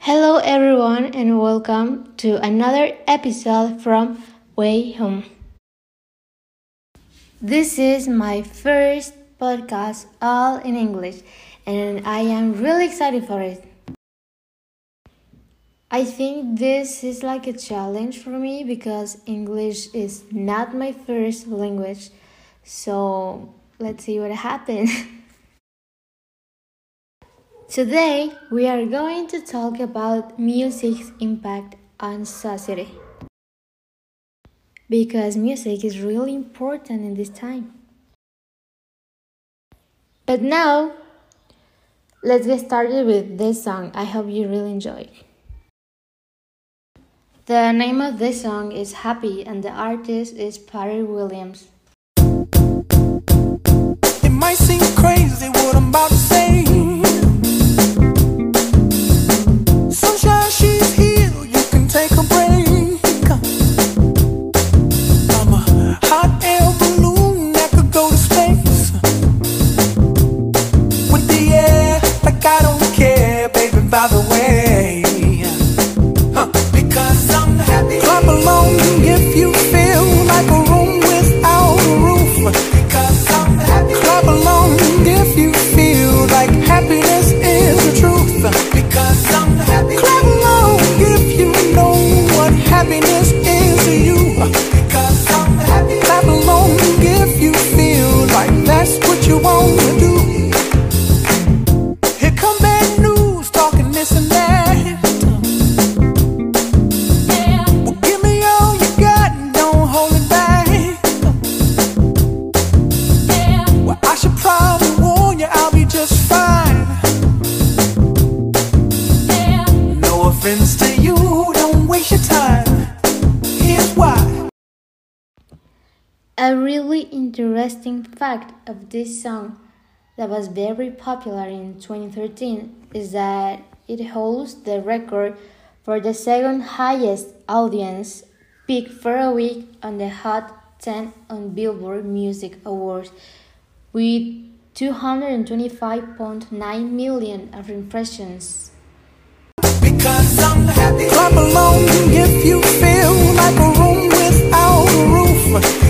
Hello, everyone, and welcome to another episode from Way Home. This is my first podcast, all in English, and I am really excited for it. I think this is like a challenge for me because English is not my first language, so let's see what happens. Today, we are going to talk about music's impact on society. Because music is really important in this time. But now, let's get started with this song. I hope you really enjoy it. The name of this song is Happy, and the artist is Pharrell Williams. It might seem crazy what I'm about to say. Offense to you, don't waste your time. Here's why. A really interesting fact of this song that was very popular in 2013 is that it holds the record for the second highest audience peak for a week on the Hot 10 on Billboard Music Awards with 225.9 million of impressions. Because. Clap along if you feel like a room without a roof.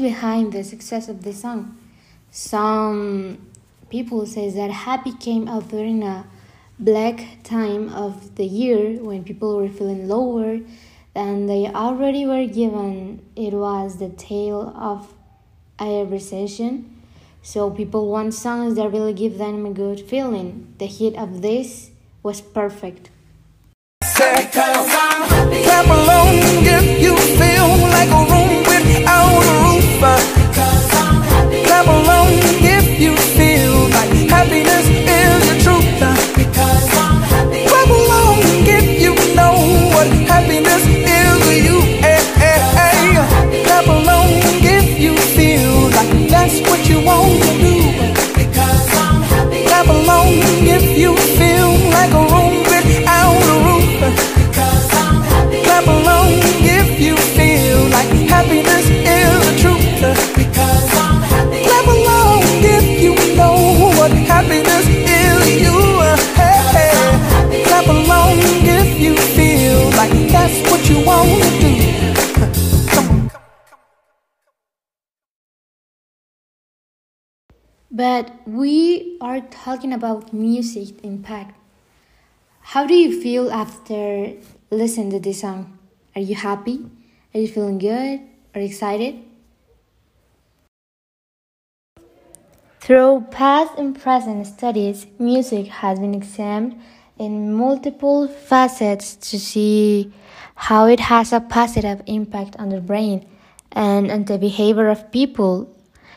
Behind the success of this song? Some people say that Happy came out during a black time of the year when people were feeling lower than they already were given. It was the tale of a recession. So people want songs that really give them a good feeling. The hit of this was perfect. Cause But we are talking about music impact. How do you feel after listening to this song? Are you happy? Are you feeling good or excited? Through past and present studies, music has been examined in multiple facets to see how it has a positive impact on the brain and on the behavior of people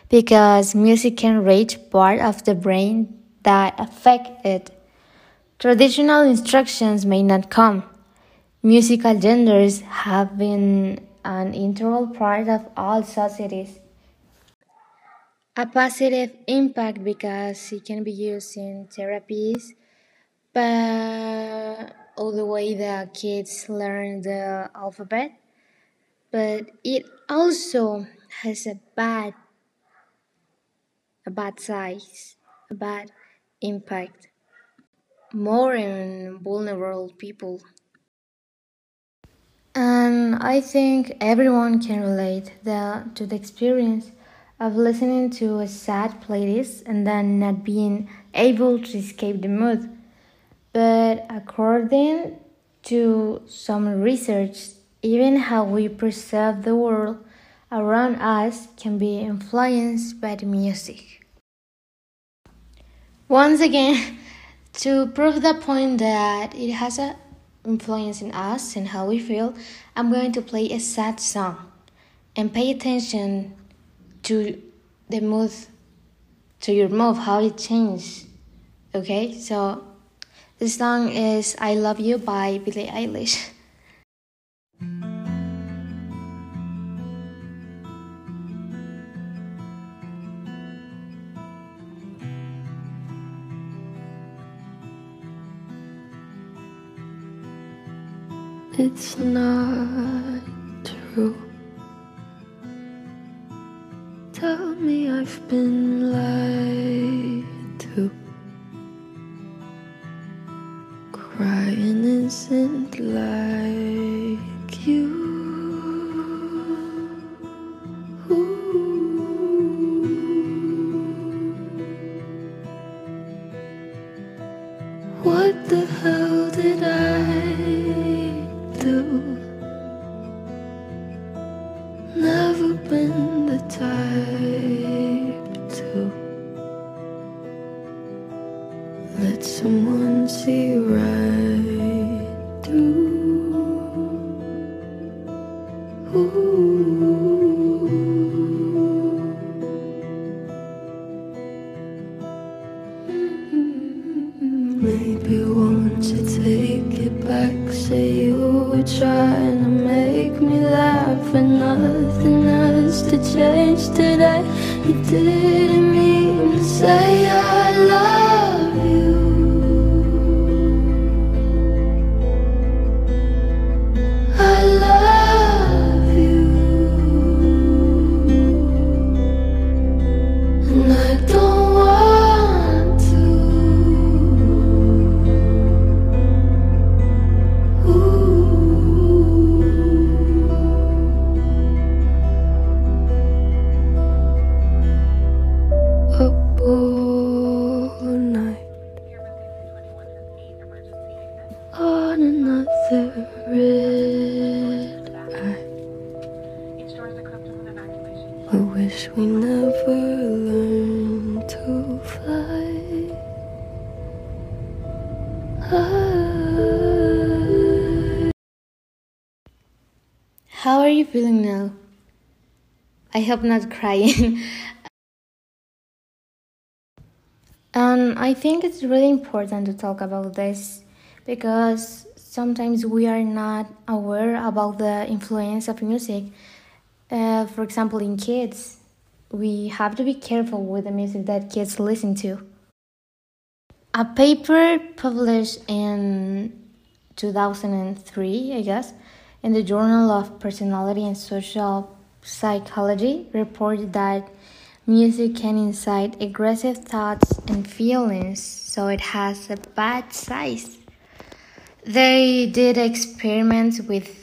because music can reach part of the brain that affect it. Traditional instructions may not come. Musical genders have been an integral part of all societies. A positive impact because it can be used in therapies, but all the way the kids learn the alphabet. But it also has a bad, a bad size, a bad impact more in vulnerable people. And I think everyone can relate the, to the experience of listening to a sad playlist and then not being able to escape the mood. But according to some research, even how we perceive the world around us can be influenced by the music. Once again, to prove the point that it has an influence in us and how we feel, I'm going to play a sad song and pay attention to the mood, to your mood, how it changes. Okay, so the song is I Love You by Billie Eilish. It's not true. Tell me I've been lied to. Crying isn't like let someone see right through. Ooh. Maybe won't you take it back? Say you were trying to make me laugh, and nothing has to change today. You didn't mean to say I love How are you feeling now? I hope not crying. and I think it's really important to talk about this because sometimes we are not aware about the influence of music. Uh, for example, in kids, we have to be careful with the music that kids listen to. A paper published in 2003, I guess, in the Journal of Personality and Social Psychology reported that music can incite aggressive thoughts and feelings, so it has a bad size. They did experiments with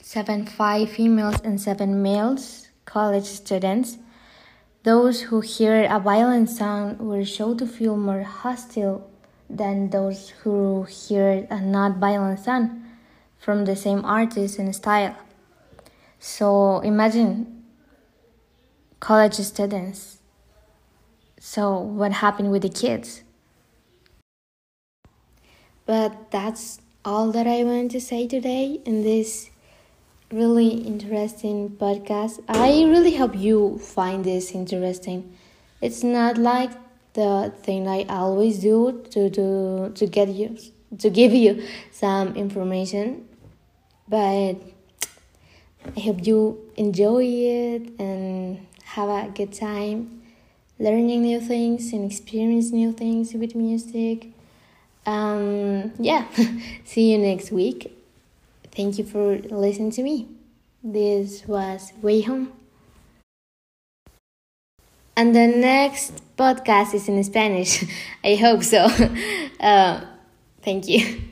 75 females and 7 males, college students. Those who heard a violent sound were shown to feel more hostile than those who heard a not violent sound from the same artist and style. So imagine college students. So what happened with the kids? But that's all that I want to say today in this really interesting podcast. I really hope you find this interesting. It's not like the thing I always do to to to get you to give you some information, but I hope you enjoy it and have a good time learning new things and experience new things with music. Um, yeah, see you next week. Thank you for listening to me. This was Way Home. And the next podcast is in Spanish. I hope so. Uh, thank you.